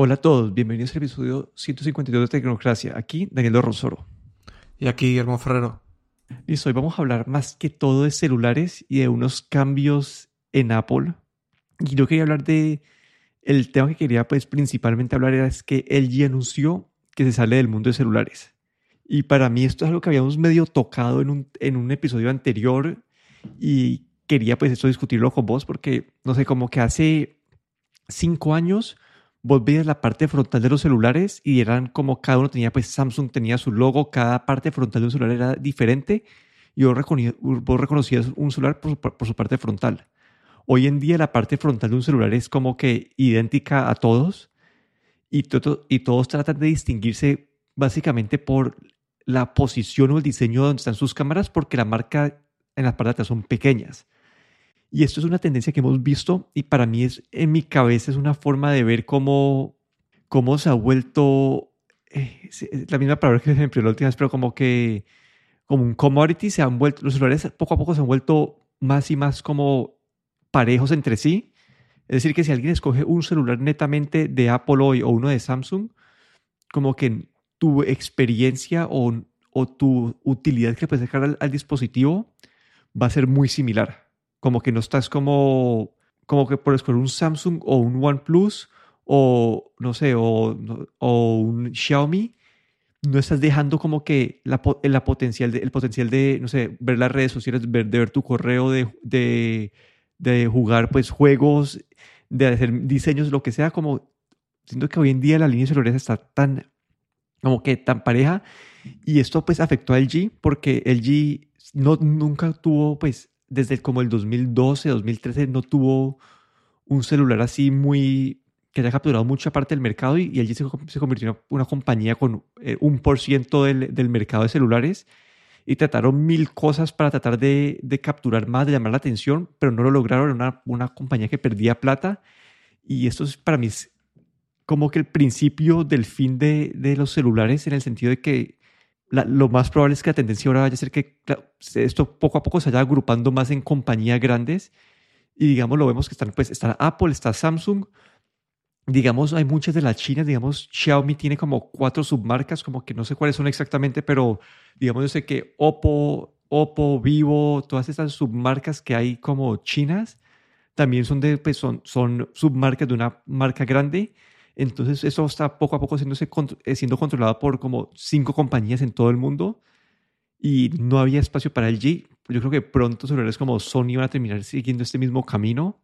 Hola a todos, bienvenidos al episodio 152 de Tecnocracia. Aquí Daniel Rosoro. Y aquí Guillermo Ferrero. Listo, hoy vamos a hablar más que todo de celulares y de unos cambios en Apple. Y yo quería hablar de. El tema que quería, pues, principalmente hablar era es que LG anunció que se sale del mundo de celulares. Y para mí esto es algo que habíamos medio tocado en un, en un episodio anterior y quería, pues, esto discutirlo con vos porque, no sé, como que hace cinco años vos veías la parte frontal de los celulares y eran como cada uno tenía, pues Samsung tenía su logo, cada parte frontal de un celular era diferente y vos, reconocías un celular por su, parte frontal. Hoy en día la parte frontal de un celular es como que idéntica a todos y, y todos tratan de distinguirse básicamente por la posición o el diseño donde están sus cámaras porque la marca en las partes son pequeñas. Y esto es una tendencia que hemos visto y para mí es, en mi cabeza es una forma de ver cómo, cómo se ha vuelto, eh, la misma palabra que se empleó la última vez, pero como que como un commodity se han vuelto, los celulares poco a poco se han vuelto más y más como parejos entre sí. Es decir, que si alguien escoge un celular netamente de Apple hoy o uno de Samsung, como que tu experiencia o, tu utilidad que puedes dejar al dispositivo va a ser muy similar. Como que no estás como, como que por escoger un Samsung o un OnePlus o no sé, o, o un Xiaomi, no estás dejando como que la, la potencial el potencial de, no sé, ver las redes sociales, ver, de ver tu correo, de, de, de jugar pues juegos, de hacer diseños, lo que sea, como siento que hoy en día la línea celular está tan, como que tan pareja y esto pues afectó a LG porque LG no, nunca tuvo pues desde como el 2012, 2013 no tuvo un celular así muy que haya capturado mucha parte del mercado y, allí se, se, convirtió en una, compañía con eh, un por ciento del, del, mercado de celulares y trataron mil cosas para tratar de, de, capturar más, de llamar la atención, pero no lo lograron. Una, una compañía que perdía plata y esto es para mí como que el principio del fin de, de los celulares en el sentido de que lo más probable es que la tendencia ahora vaya a ser que esto poco a poco se vaya agrupando más en compañías grandes y digamos lo vemos que están pues está Apple, está Samsung, digamos hay muchas de las chinas, digamos Xiaomi tiene como cuatro submarcas, como que no sé cuáles son exactamente, pero digamos yo sé que Oppo, Oppo, Vivo, todas estas submarcas que hay como chinas también son de pues son son submarcas de una marca grande entonces eso está poco a poco eh, siendo controlado por como cinco compañías en todo el mundo y no había espacio para el G. Yo creo que pronto celulares como Sony van a terminar siguiendo este mismo camino.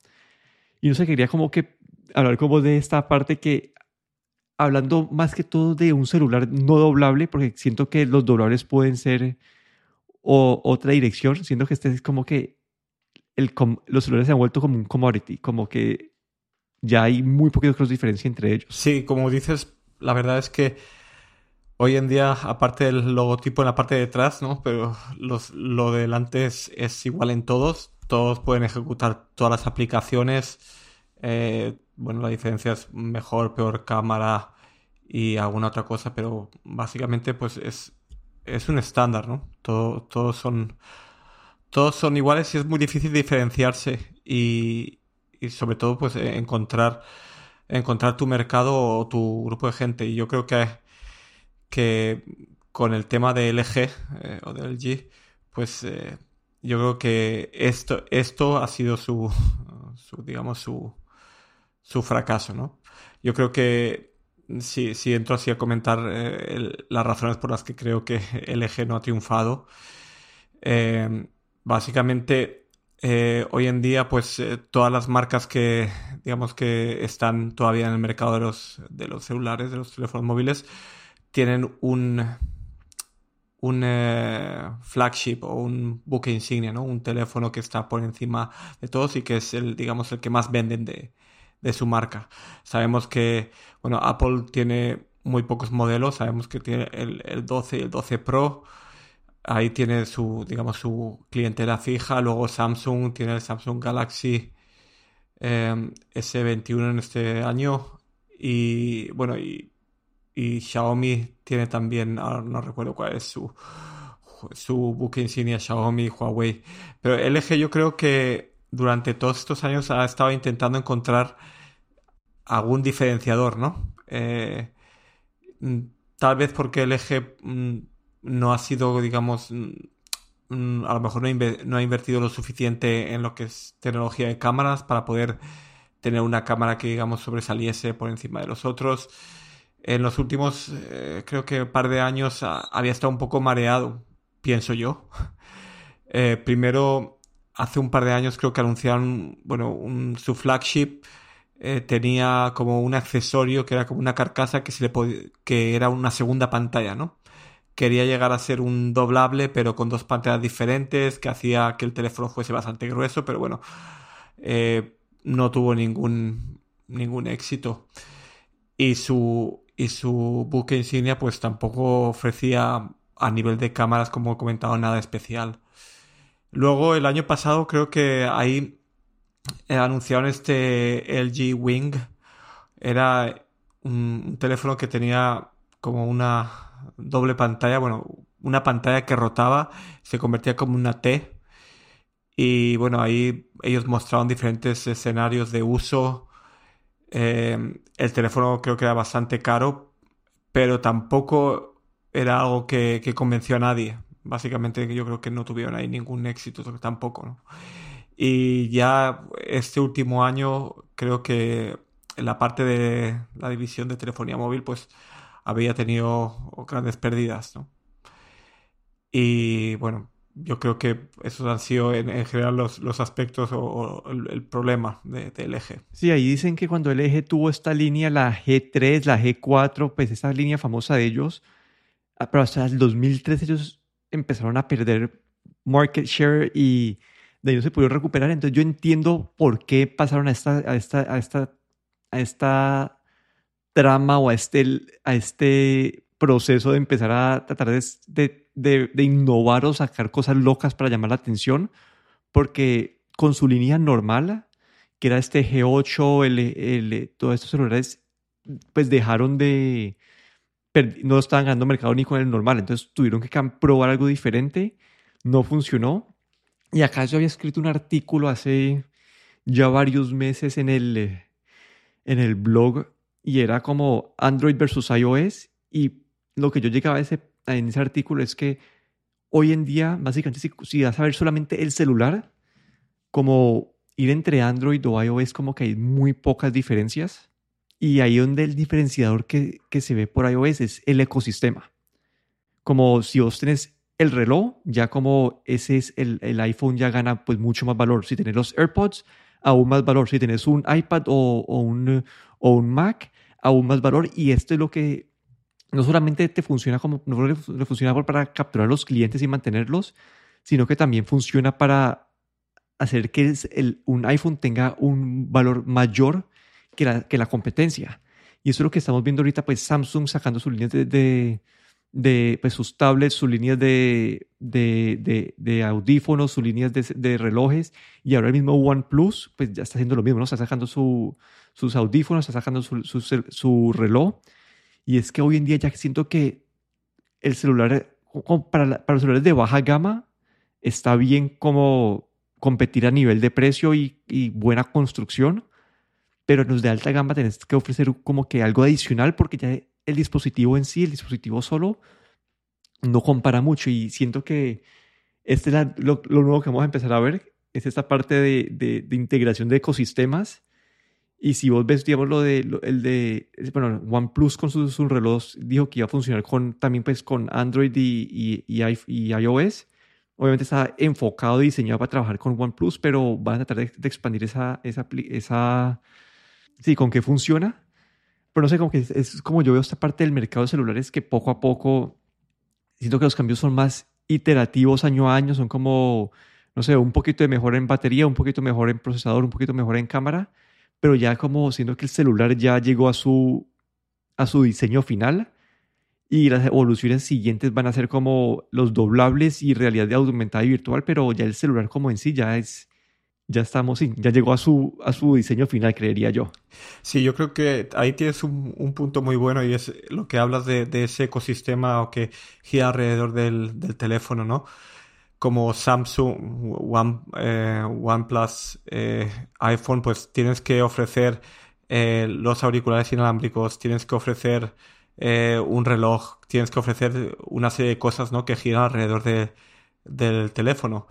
Y no sé, quería como que hablar como de esta parte que, hablando más que todo de un celular no doblable, porque siento que los doblables pueden ser o, otra dirección, siento que este es como que el, los celulares se han vuelto como un commodity, como que ya hay muy poquitos diferencia entre ellos. Sí, como dices, la verdad es que hoy en día, aparte del logotipo en la parte de atrás, ¿no? Pero los, lo de delante es, igual en todos. Todos pueden ejecutar todas las aplicaciones. Eh, bueno, la diferencia es mejor, peor cámara y alguna otra cosa, pero básicamente pues es, es un estándar, ¿no? Todo, todos son todos son iguales y es muy difícil diferenciarse y, y sobre todo pues eh, encontrar encontrar tu mercado o tu grupo de gente. Y yo creo que que con el tema de LG eh, o del G pues eh, yo creo que esto esto ha sido su, su digamos su su fracaso no yo creo que si, si entro así a comentar las razones por las que creo que LG no ha triunfado básicamente eh, hoy en día, pues eh, todas las marcas que, digamos que están todavía en el mercado de los, de los celulares, de los teléfonos móviles, tienen un, un eh, flagship o un buque insignia, ¿no? Un teléfono que está por encima de todos y que es el, digamos, el que más venden de, de su marca. Sabemos que, bueno, Apple tiene muy pocos modelos, sabemos que tiene el, el 12 y el 12 Pro, ahí tiene su, digamos, su clientela fija. Luego Samsung tiene el Samsung Galaxy em, S21 en este año. Y bueno, y, Xiaomi tiene también, ahora no recuerdo cuál es su, su buque insignia, Xiaomi, Huawei. Pero LG yo creo que durante todos estos años ha estado intentando encontrar algún diferenciador, ¿no? Eh, mm, tal vez porque eje mm, no ha sido, digamos, mm, a lo mejor no, ha invertido lo suficiente en lo que es tecnología de cámaras para poder tener una cámara que, digamos, sobresaliese por encima de los otros. En los últimos, eh, creo que un par de años había estado un poco mareado, pienso yo. Eh, primero, hace un par de años creo que anunciaron, bueno, su flagship eh, tenía como un accesorio que era como una carcasa que, se le que era una segunda pantalla, ¿no? Quería llegar a ser un doblable, pero con dos pantallas diferentes, que hacía que el teléfono fuese bastante grueso, pero bueno, eh, no tuvo ningún, ningún éxito. Y su, y su buque insignia, pues tampoco ofrecía a nivel de cámaras, como he comentado, nada especial. Luego, el año pasado, creo que ahí eh, anunciaron este LG Wing. Era un, teléfono que tenía como una doble pantalla, bueno, una pantalla que rotaba, se convertía como una T. Y bueno, ahí ellos mostraron diferentes escenarios de uso. Eh, el teléfono creo que era bastante caro, pero tampoco era algo que, que convenció a nadie. Básicamente yo creo que no tuvieron ahí ningún éxito tampoco. Y ya este último año creo que en la parte de la división de telefonía móvil pues había tenido grandes pérdidas, ¿no? Y bueno, yo creo que esos han sido en, general los, los, aspectos o, el, problema del eje. Sí, ahí dicen que cuando el eje tuvo esta línea, la G3, la G4, pues esa línea famosa de ellos, ah, pero hasta el 2013 ellos empezaron a perder market share y de ahí no se pudieron recuperar. Entonces yo entiendo por qué pasaron a esta, a esta, a esta, a esta trama o a este, a este proceso de empezar a tratar de, de, innovar o sacar cosas locas para llamar la atención, porque con su línea normal, que era este G8, el, todos estos celulares, pues dejaron de, no estaban ganando mercado ni con el normal, entonces tuvieron que probar algo diferente, no funcionó. Y acá yo había escrito un artículo hace ya varios meses en el, en el blog y era como Android versus iOS y lo que yo llegaba a ese, en ese artículo es que hoy en día, básicamente, si, si vas a ver solamente el celular, como ir entre Android o iOS, como que hay muy pocas diferencias. Y ahí donde el diferenciador que, que se ve por iOS es el ecosistema. Como si vos tenés el reloj, ya como ese es el, el, iPhone ya gana pues mucho más valor. Si tienes los AirPods, aún más valor. Si tienes un iPad o, o, un, o un Mac, aún más valor. Y esto es lo que no solamente te funciona como, no le funciona para capturar los clientes y mantenerlos, sino que también funciona para hacer que el, un iPhone tenga un valor mayor que la, que la competencia. Y eso es lo que estamos viendo ahorita, pues Samsung sacando sus líneas de de pues, sus tablets, sus líneas de, de, de, audífonos, sus líneas de, relojes, y ahora el mismo OnePlus, pues ya está haciendo lo mismo, ¿no? Está sacando su, sus audífonos, está sacando su, su, reloj, y es que hoy en día ya siento que el celular, para, para los celulares de baja gama, está bien como competir a nivel de precio y, y buena construcción, pero los de alta gama tenés que ofrecer como que algo adicional porque ya el dispositivo en sí, el dispositivo solo, no compara mucho y siento que este es lo, nuevo que vamos a empezar a ver, es esta parte de, de, integración de ecosistemas. Y si vos ves, digamos, lo de, el de, bueno, OnePlus con sus, sus relojes dijo que iba a funcionar con, también pues con Android y, y, y, iOS. Obviamente está enfocado y diseñado para trabajar con OnePlus, pero van a tratar de, de expandir esa, esa, esa, sí, con qué funciona pero no sé, como que es, como yo veo esta parte del mercado de celulares que poco a poco siento que los cambios son más iterativos año a año, son como, no sé, un poquito de mejora en batería, un poquito mejor en procesador, un poquito mejor en cámara, pero ya como siento que el celular ya llegó a su, a su diseño final y las evoluciones siguientes van a ser como los doblables y realidad aumentada y virtual, pero ya el celular como en sí ya es ya estamos, sí, ya llegó a su, a su diseño final, creería yo. Sí, yo creo que ahí tienes un, un punto muy bueno y es lo que hablas de, de ese ecosistema que gira alrededor del, del teléfono, ¿no? Como Samsung, One, eh, OnePlus, eh, iPhone, pues tienes que ofrecer eh, los auriculares inalámbricos, tienes que ofrecer eh, un reloj, tienes que ofrecer una serie de cosas ¿no? que giran alrededor de, del teléfono.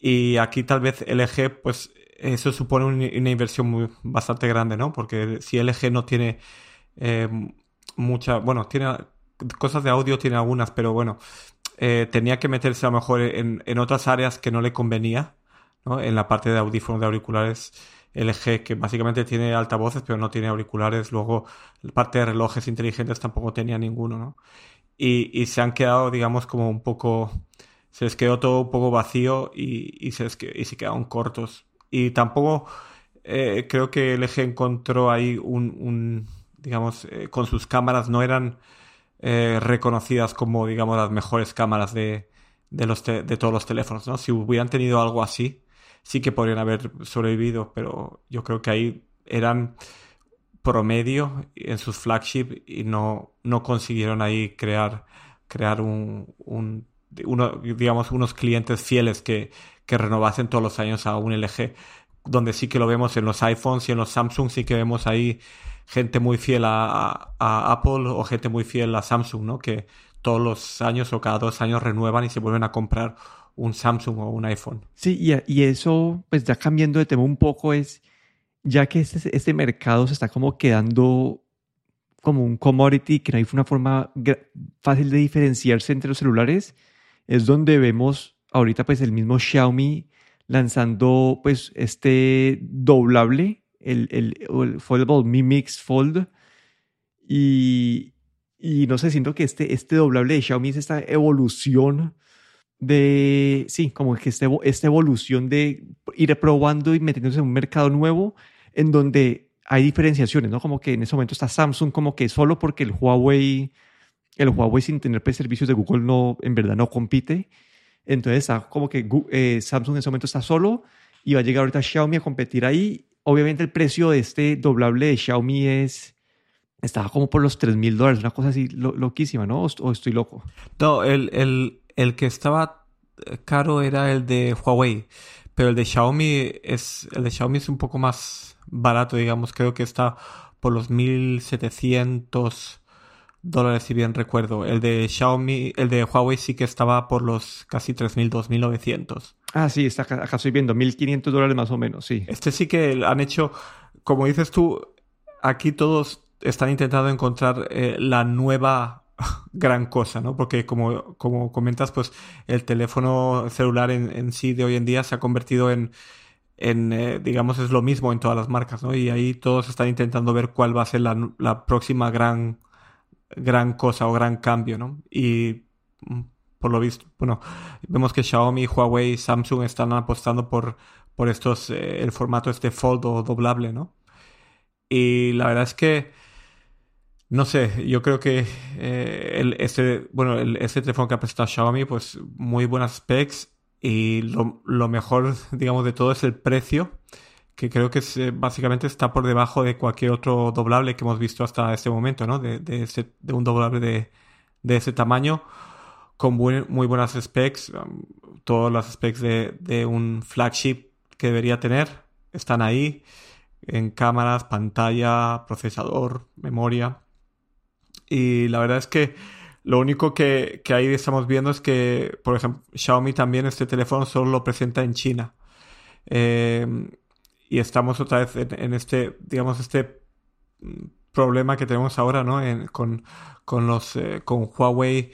Y aquí tal vez LG, pues eso supone una inversión muy, bastante grande, ¿no? Porque si LG no tiene eh, mucha, bueno, tiene cosas de audio, tiene algunas, pero bueno, eh, tenía que meterse a lo mejor en, en, otras áreas que no le convenía, ¿no? En la parte de audífonos, de auriculares LG, que básicamente tiene altavoces, pero no tiene auriculares. Luego, la parte de relojes inteligentes tampoco tenía ninguno, ¿no? Y, y se han quedado, digamos, como un poco... Se les quedó todo un poco vacío y, y se, y se quedaron cortos. Y tampoco eh, creo que LG encontró ahí un, digamos, eh, con sus cámaras no eran eh, reconocidas como, digamos, las mejores cámaras de, de, los de todos los teléfonos, ¿no? Si hubieran tenido algo así, sí que podrían haber sobrevivido, pero yo creo que ahí eran promedio en sus flagship y no, no consiguieron ahí crear, crear un uno, digamos, unos clientes fieles que, que renovasen todos los años a un LG, donde sí que lo vemos en los iPhones y en los Samsung, sí que vemos ahí gente muy fiel a, Apple o gente muy fiel a Samsung, ¿no? Que todos los años o cada dos años renuevan y se vuelven a comprar un Samsung o un iPhone. Sí, y, y eso, pues ya cambiando de tema un poco, es ya que este, este mercado se está como quedando como un commodity, que no hay una forma fácil de diferenciarse entre los celulares, es donde vemos ahorita pues el mismo Xiaomi lanzando pues este doblable, el, el, el Foldable Mi Mix Fold, y, y no sé, siento que este, este doblable de Xiaomi es esta evolución de, sí, como que este, esta evolución de ir probando y metiéndose en un mercado nuevo en donde hay diferenciaciones, ¿no? Como que en ese momento está Samsung como que solo porque el Huawei, el Huawei sin tener pues, servicios de Google no, en verdad no compite. Entonces está como que eh, Samsung en ese momento está solo y va a llegar ahorita Xiaomi a competir ahí. Obviamente el precio de este doblable de Xiaomi es, estaba como por los 3 mil dólares, una cosa así loquísima, ¿no? ¿O, estoy loco? No, el, el, el que estaba eh, caro era el de Huawei, pero el de Xiaomi es el de Xiaomi es un poco más barato, digamos, creo que está por los 1700 dólares si bien recuerdo. El de Xiaomi, el de Huawei sí que estaba por los casi 3000, 2900. Ah, sí, está acá, estoy viendo 1500 dólares más o menos, sí. Este sí que han hecho, como dices tú, aquí todos están intentando encontrar eh, la nueva gran cosa, ¿no? Porque como, como comentas, pues el teléfono celular en, sí de hoy en día se ha convertido en, en eh, digamos, es lo mismo en todas las marcas, ¿no? Y ahí todos están intentando ver cuál va a ser la, la próxima gran, gran cosa o gran cambio, ¿no? Y mm, por lo visto, bueno, vemos que Xiaomi, Huawei, Samsung están apostando por, por estos, eh, el formato este fold o doblable, ¿no? Y la verdad es que no sé, yo creo que eh, el, este, bueno, este teléfono que ha presentado Xiaomi, pues muy buenas specs y lo, lo, mejor, digamos, de todo es el precio, que creo que eh, básicamente está por debajo de cualquier otro doblable que hemos visto hasta este momento, ¿no? De, de, un doblable de, ese tamaño, con muy buenas specs, um, todas las specs de, un flagship que debería tener están ahí, en cámaras, pantalla, procesador, memoria. Y la verdad es que lo único que, que, ahí estamos viendo es que, por ejemplo, Xiaomi también este teléfono solo lo presenta en China. Eh, y estamos otra vez en, este, digamos, este problema que tenemos ahora, ¿no? con, con los, eh, con Huawei.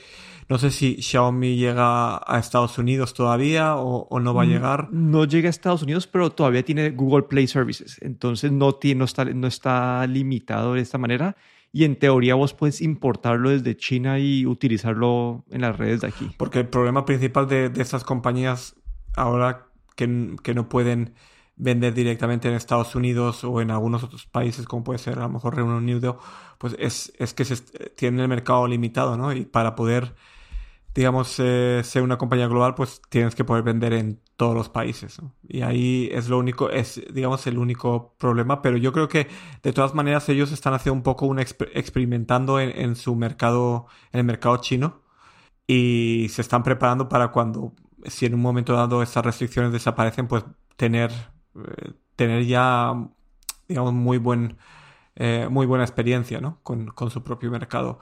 No sé si Xiaomi llega a Estados Unidos todavía o, o, no va a mm, llegar. No llega a Estados Unidos, pero todavía tiene Google Play Services. Entonces no, tiene, no, está, no está limitado de esta manera y en teoría vos puedes importarlo desde China y utilizarlo en las redes de aquí. Porque el problema principal de, de estas compañías ahora que, que, no pueden vender directamente en Estados Unidos o en algunos otros países, como puede ser a lo mejor Reino Unido, pues es, es que se, tienen el mercado limitado, ¿no? Y para poder digamos, eh, ser una compañía global, pues tienes que poder vender en todos los países. Y ahí es lo único, es, digamos, el único problema. Pero yo creo que de todas maneras ellos están haciendo un poco un experimentando en, su mercado, en el mercado chino. Y se están preparando para cuando, si en un momento dado estas restricciones desaparecen, pues tener, tener ya, digamos, muy buen eh, muy buena experiencia ¿no? con, con su propio mercado.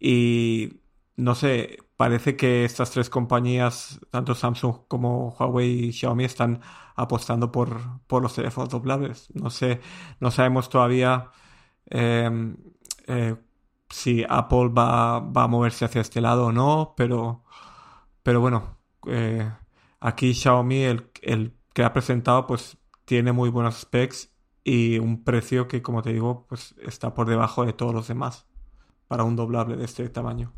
Y no sé, parece que estas tres compañías, tanto Samsung como Huawei y Xiaomi, están apostando por, por los teléfonos doblables. No sé, no sabemos todavía em, eh, si Apple va, va, a moverse hacia este lado o no, pero, pero bueno, eh, aquí Xiaomi, el, el que ha presentado, pues tiene muy buenos specs y un precio que, como te digo, pues está por debajo de todos los demás para un doblable de este tamaño.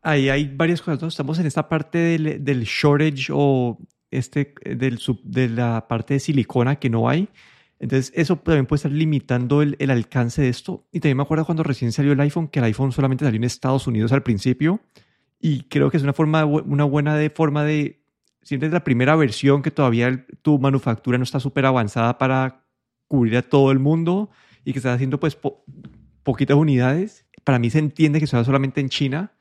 Ahí hay varias cosas. Estamos en esta parte del, shortage o este del, de la parte de silicona que no hay. Entonces, eso también puede estar limitando el, alcance de esto. Y también me acuerdo cuando recién salió el iPhone, que el iPhone solamente salió en Estados Unidos al principio. Y creo que es una, forma, una buena forma de. Siempre es la primera versión que todavía tu manufactura no está súper avanzada para cubrir a todo el mundo y que estás haciendo pues poquitas unidades. Para mí se entiende que sea solamente en China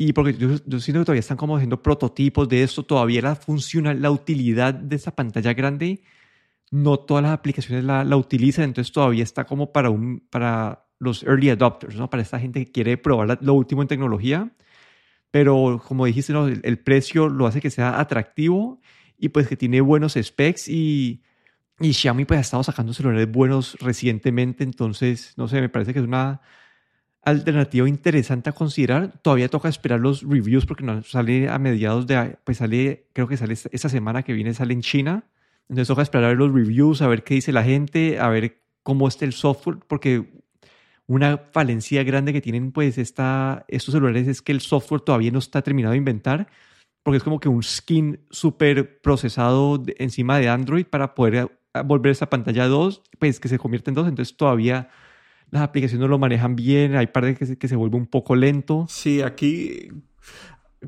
y porque yo, yo, siento que todavía están como haciendo prototipos de esto, todavía la funcional, la utilidad de esa pantalla grande, no todas las aplicaciones la, la utilizan, entonces todavía está como para, un, para los early adopters, ¿no? para esta gente que quiere probar lo último en tecnología. Pero como dijiste, ¿no? el, el, precio lo hace que sea atractivo y pues que tiene buenos specs y, y Xiaomi pues ha estado sacando celulares buenos recientemente, entonces, no sé, me parece que es una alternativa interesante a considerar. Todavía toca esperar los reviews porque no sale a mediados de, pues sale, creo que sale esta semana que viene, sale en China. Entonces toca esperar los reviews, a ver qué dice la gente, a ver cómo está el software, porque una falencia grande que tienen pues esta, estos celulares es que el software todavía no está terminado de inventar, porque es como que un skin súper procesado encima de Android para poder volver esa pantalla 2, pues que se convierte en 2, entonces todavía las aplicaciones no lo manejan bien, hay partes que se, que se vuelve un poco lento. Sí, aquí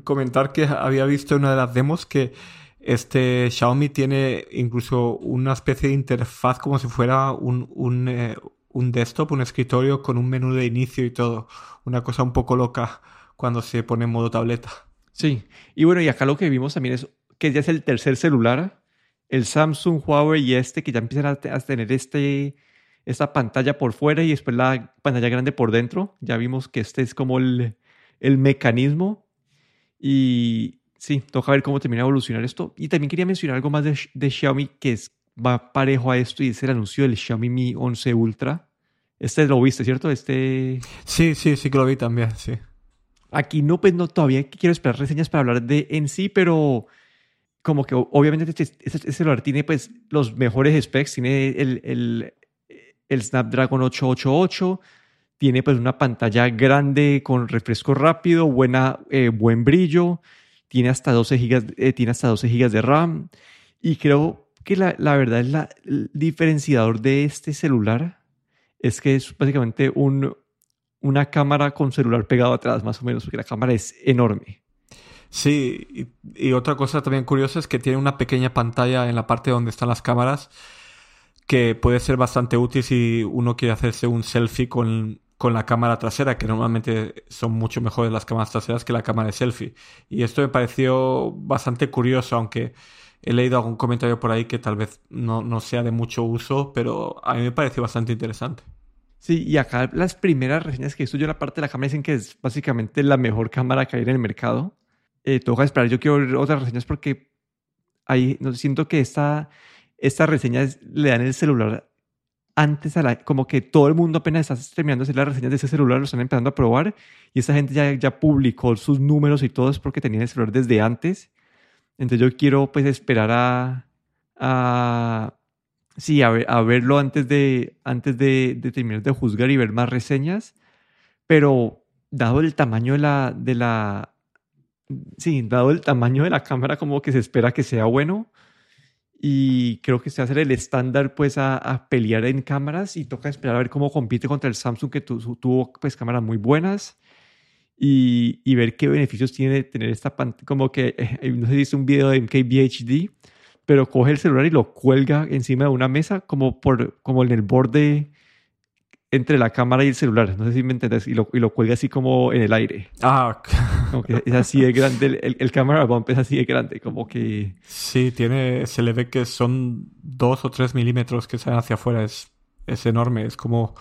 comentar que había visto una de las demos que este Xiaomi tiene incluso una especie de interfaz como si fuera un, un, eh, un desktop, un escritorio con un menú de inicio y todo. Una cosa un poco loca cuando se pone en modo tableta. Sí, y bueno, y acá lo que vimos también es que ya es el tercer celular, el Samsung, Huawei y este, que ya empiezan a, a tener este esta pantalla por fuera y después la pantalla grande por dentro. Ya vimos que este es como el, el mecanismo. Y sí, toca ver cómo termina de evolucionar esto. Y también quería mencionar algo más de, de Xiaomi que es, va parejo a esto y es el anuncio del Xiaomi Mi 11 Ultra. Este lo viste, ¿cierto? Este... Sí, sí, sí que lo vi también, sí. Aquí no, pues no, todavía quiero esperar reseñas para hablar de en sí, pero como que obviamente este, este, este celular tiene pues los mejores specs, tiene el, el, el Snapdragon 888, tiene pues una pantalla grande con refresco rápido, buena, eh, buen brillo, tiene hasta 12 gigas, eh, tiene hasta 12 gigas de RAM y creo que la, la verdad es la, el diferenciador de este celular es que es básicamente un, una cámara con celular pegado atrás, más o menos, porque la cámara es enorme. Sí, y, y, otra cosa también curiosa es que tiene una pequeña pantalla en la parte donde están las cámaras que puede ser bastante útil si uno quiere hacerse un selfie con, con la cámara trasera, que normalmente son mucho mejores las cámaras traseras que la cámara de selfie. Y esto me pareció bastante curioso, aunque he leído algún comentario por ahí que tal vez no, no sea de mucho uso, pero a mí me pareció bastante interesante. Sí, y acá las primeras reseñas que estudio la parte de la cámara dicen que es básicamente la mejor cámara que hay en el mercado. Eh, toca esperar, yo quiero ver otras reseñas porque ahí no, siento que esta estas reseñas le dan el celular antes a la, como que todo el mundo apenas está terminando de hacer las reseñas de ese celular, lo están empezando a probar y esa gente ya, ya publicó sus números y todo es porque tenían el celular desde antes. Entonces yo quiero pues esperar a, a sí, a, ver, a verlo antes de, antes de, de, terminar de juzgar y ver más reseñas, pero dado el tamaño de la, de la, sí, dado el tamaño de la cámara como que se espera que sea bueno, y creo que se hace el estándar pues a, a, pelear en cámaras y toca esperar a ver cómo compite contra el Samsung que tu, tuvo pues cámaras muy buenas y, y, ver qué beneficios tiene tener esta pantalla como que eh, no sé si es un video de MKBHD pero coge el celular y lo cuelga encima de una mesa como por como en el borde entre la cámara y el celular. No sé si me entiendes. Y lo, y lo cuelga así como en el aire. Ah, como que es así de grande. El, el, camera bump es así de grande. Como que. Sí, tiene. Se le ve que son dos o tres milímetros que salen hacia afuera. Es, es enorme. Es como.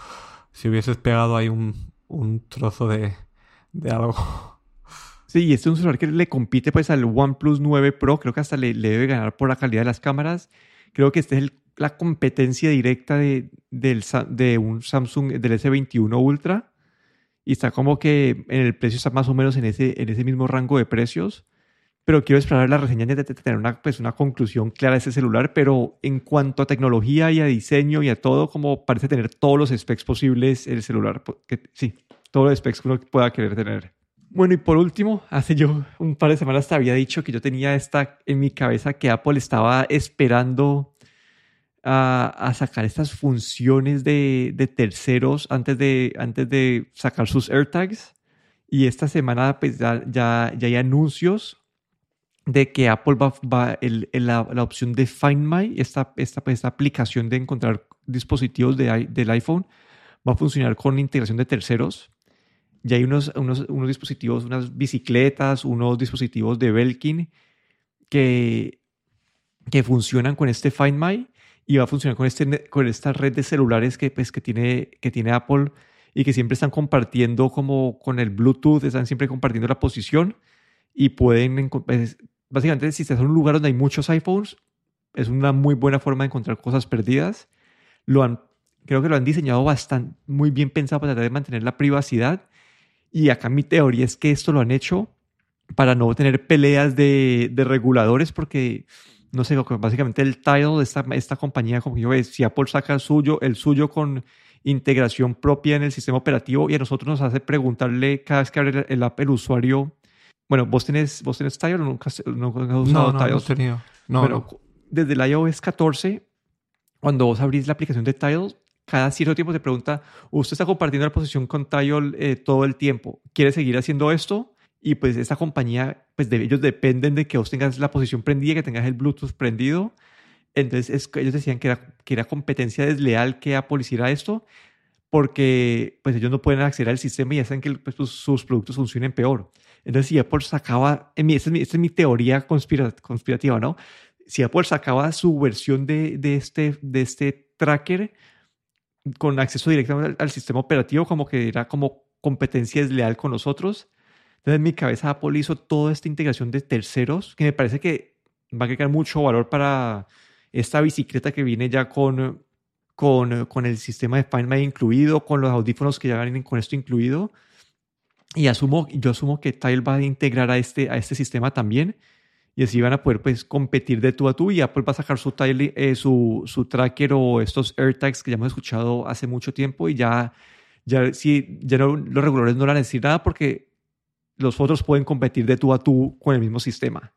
si hubieses pegado ahí un, un trozo de, de algo. Sí, este es un celular que le compite pues al OnePlus 9 Pro, creo que hasta le, le debe ganar por la calidad de las cámaras. Creo que esta es la competencia directa de, del, de un Samsung del S21 Ultra y está como que en el precio está más o menos en ese, en ese mismo rango de precios. Pero quiero esperar la reseña de, tener una, pues, una conclusión clara de ese celular. Pero en cuanto a tecnología y a diseño y a todo, como parece tener todos los specs posibles el celular. Que, sí, todos los specs que pueda querer tener. Bueno, y por último, hace yo un par de semanas te había dicho que yo tenía esta en mi cabeza que Apple estaba esperando a, a sacar estas funciones de, de, terceros antes de, antes de sacar sus AirTags. Y esta semana pues ya, ya, ya hay anuncios de que Apple va, va el, el, la, la, opción de Find My, esta, esta, esta aplicación de encontrar dispositivos de, del iPhone, va a funcionar con integración de terceros. Ya hay unos, unos, unos dispositivos, unas bicicletas, unos dispositivos de Belkin que, que funcionan con este Find My y va a funcionar con, este, con esta red de celulares que, pues, que, tiene, que tiene Apple y que siempre están compartiendo como con el Bluetooth, están siempre compartiendo la posición y pueden, pues, básicamente si estás en un lugar donde hay muchos iPhones, es una muy buena forma de encontrar cosas perdidas. Lo han, creo que lo han diseñado bastante, muy bien pensado para tratar de mantener la privacidad. Y acá mi teoría es que esto lo han hecho para no tener peleas de, de reguladores, porque no sé, básicamente el title de esta, esta compañía, como yo veo, si Apple saca el suyo, el suyo con integración propia en el sistema operativo y a nosotros nos hace preguntarle cada vez que abre el, app el usuario, bueno, vos tenés, vos tenés Tidal o nunca, nunca has usado no, no, No, he tenido. No, bueno, no. desde el iOS 14, cuando vos abrís la aplicación de Tidal, cada cierto tiempo te pregunta, usted está compartiendo la posición con Tidal eh, todo el tiempo, ¿quiere seguir haciendo esto? Y pues esta compañía, pues de ellos dependen de que vos tengas la posición prendida, que tengas el Bluetooth prendido. Entonces es, ellos decían que era, que era competencia desleal que Apple hiciera esto, porque pues ellos no pueden acceder al sistema y saben que pues, sus, sus productos funcionen peor. Entonces si Apple sacaba, en mi, esta, es mi, esta es mi teoría conspira, conspirativa, ¿no? Si Apple sacaba su versión de, de, este, de este tracker con acceso directo al, al sistema operativo, como que era como competencia desleal con nosotros, entonces, en mi cabeza, Apple hizo toda esta integración de terceros que me parece que va a agregar mucho valor para esta bicicleta que viene ya con, con, con el sistema de Find My incluido, con los audífonos que ya vienen con esto incluido. Y asumo, yo asumo que Tile va a integrar a este, a este sistema también. Y así van a poder pues, competir de tú a tú. Y Apple va a sacar su, tile, eh, su, su tracker o estos AirTags que ya hemos escuchado hace mucho tiempo. Y ya, ya, sí, ya no, los reguladores no van a decir nada porque los otros pueden competir de tú a tú con el mismo sistema.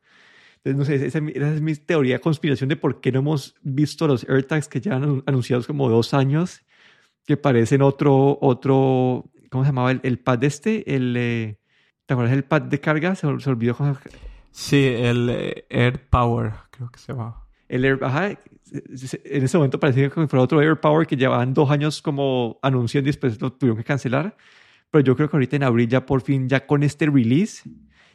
Entonces, no sé, esa, esa es mi teoría de conspiración de por qué no hemos visto los AirTags que ya han anunciados como dos años, que parecen otro, otro, ¿cómo se llamaba? El, el pad este, el, eh, ¿te acuerdas del pad de carga? Se, se olvidó. Cómo... Sí, el eh, Air Power, creo que se llama. El Air, ajá, en ese momento parecía que fuera otro Air Power que llevaban dos años como anunciando y después lo tuvieron que cancelar pero yo creo que ahorita en abril ya por fin, ya con este release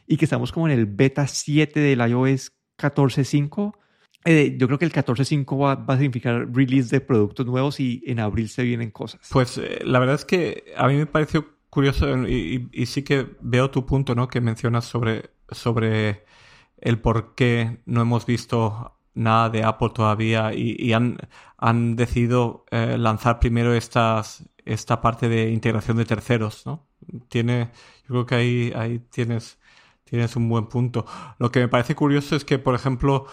y que estamos como en el beta 7 del iOS 14.5, eh, yo creo que el 14.5 va, va, a significar release de productos nuevos y en abril se vienen cosas. Pues eh, la verdad es que a mí me pareció curioso y, y, y, sí que veo tu punto, ¿no? Que mencionas sobre, sobre el por qué no hemos visto nada de Apple todavía y, han, han decidido eh, lanzar primero estas, esta parte de integración de terceros, ¿no? Tiene, yo creo que ahí, ahí tienes, tienes un buen punto. Lo que me parece curioso es que, por ejemplo,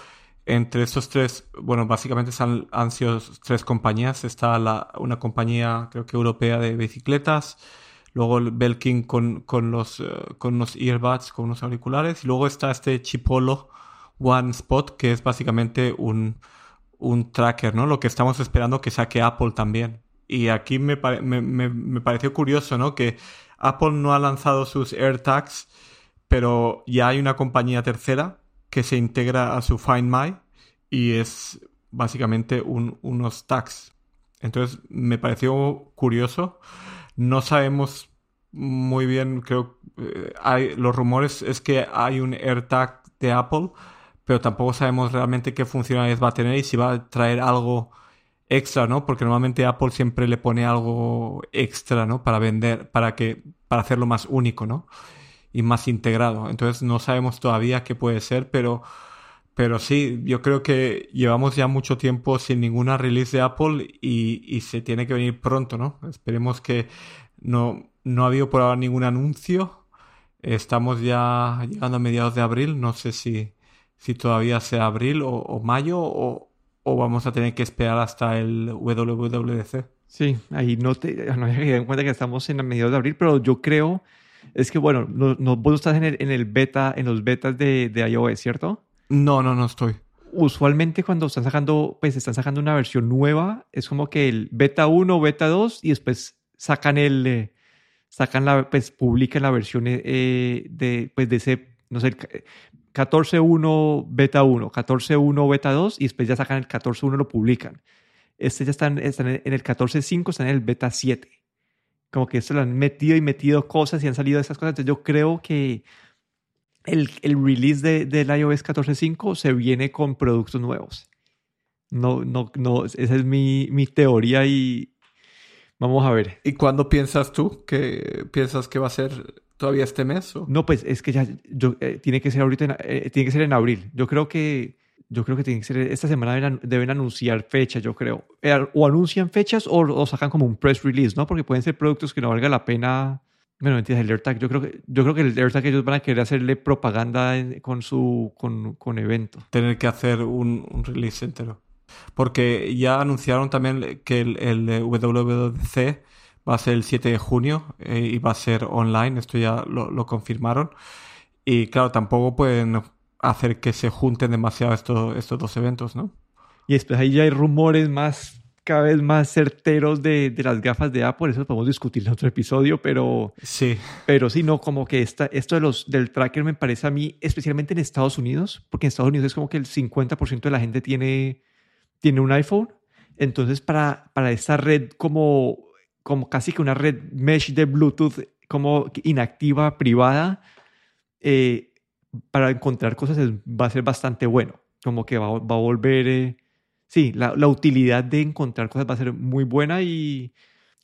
entre estos tres, bueno, básicamente han, han sido tres compañías. Está la, una compañía, creo que europea de bicicletas, luego el Belkin con, con, los, uh, con earbuds, con unos auriculares, y luego está este Chipolo One Spot, que es básicamente un, un tracker, ¿no? Lo que estamos esperando que saque Apple también. Y aquí me, me, me, me, pareció curioso, ¿no? Que Apple no ha lanzado sus AirTags, pero ya hay una compañía tercera que se integra a su Find My y es básicamente un, unos tags. Entonces me pareció curioso. No sabemos muy bien, creo, eh, hay, los rumores es que hay un AirTag de Apple, pero tampoco sabemos realmente qué funcionalidades va a tener y si va a traer algo extra, ¿no? Porque normalmente Apple siempre le pone algo extra, ¿no? Para vender, para que, para hacerlo más único, ¿no? Y más integrado. Entonces no sabemos todavía qué puede ser, pero, pero sí, yo creo que llevamos ya mucho tiempo sin ninguna release de Apple y, se tiene que venir pronto, ¿no? Esperemos que no, no ha habido por ahora ningún anuncio. Estamos ya llegando a mediados de abril. No sé si, si todavía sea abril o, mayo o, o vamos a tener que esperar hasta el WWDC. Sí, ahí no te no hay en cuenta que estamos en mediados de abril, pero yo creo es que bueno, no, no vos estás en el, en el beta, en los betas de, de iOS, ¿cierto? No, no, no estoy. Usualmente cuando están sacando, pues están sacando una versión nueva, es como que el beta 1, beta 2 y después sacan el, eh, sacan la, pues publican la versión eh, de, pues de ese, no sé, 14.1 beta 1, 14.1 beta 2 y después ya sacan el 14.1 lo publican. Este ya están, están en el 14.5, están en el beta 7. Como que esto lo han metido y metido cosas y han salido esas cosas. Entonces yo creo que el, el release de, del iOS 14.5 se viene con productos nuevos. No, no, no, esa es mi, mi teoría y vamos a ver. ¿Y cuándo piensas tú que piensas que va a ser todavía este mes? O? No, pues es que ya yo, eh, tiene que ser ahorita, en, eh, tiene que ser en abril. Yo creo que yo creo que tiene que ser esta semana deben, deben anunciar fechas, yo creo. Eh, o anuncian fechas o, o, sacan como un press release, ¿no? Porque pueden ser productos que no valga la pena. Bueno, entiendes, el AirTag, yo creo que yo creo que el AirTag ellos van a querer hacerle propaganda en, con su con, con evento. Tener que hacer un, un release entero. Porque ya anunciaron también que el, el WWDC va a ser el 7 de junio eh, y va a ser online, esto ya lo, lo, confirmaron. Y claro, tampoco pueden hacer que se junten demasiado estos, estos dos eventos, ¿no? Y después ahí ya hay rumores más, cada vez más certeros de, de las gafas de Apple, eso podemos discutir en otro episodio, pero sí, pero sí, no, como que esta, esto de los, del tracker me parece a mí, especialmente en Estados Unidos, porque en Estados Unidos es como que el 50% de la gente tiene, tiene un iPhone, entonces para, para esta red como como casi que una red mesh de Bluetooth como inactiva, privada, eh, para encontrar cosas va a ser bastante bueno. Como que va, va a volver, eh, sí, la, utilidad de encontrar cosas va a ser muy buena y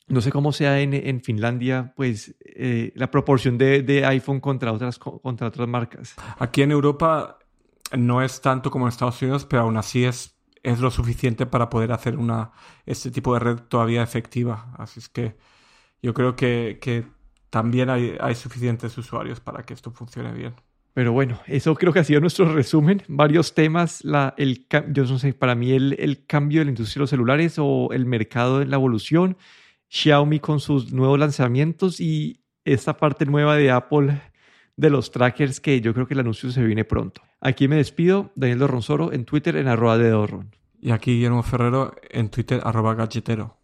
no sé cómo sea en, Finlandia, pues eh, la proporción de, iPhone contra otras, contra otras marcas. Aquí en Europa no es tanto como en Estados Unidos, pero aún así es es lo suficiente para poder hacer una, este tipo de red todavía efectiva. Así es que yo creo que, que también hay, suficientes usuarios para que esto funcione bien. Pero bueno, eso creo que ha sido nuestro resumen. Varios temas. La, el, yo no sé, para mí el, el cambio de la industria de los celulares o el mercado en la evolución. Xiaomi con sus nuevos lanzamientos y esta parte nueva de Apple de los trackers que yo creo que el anuncio se viene pronto. Aquí me despido, Daniel Dorronsoro en Twitter en arroba de Dorron. Y aquí Guillermo Ferrero en Twitter arroba galletero.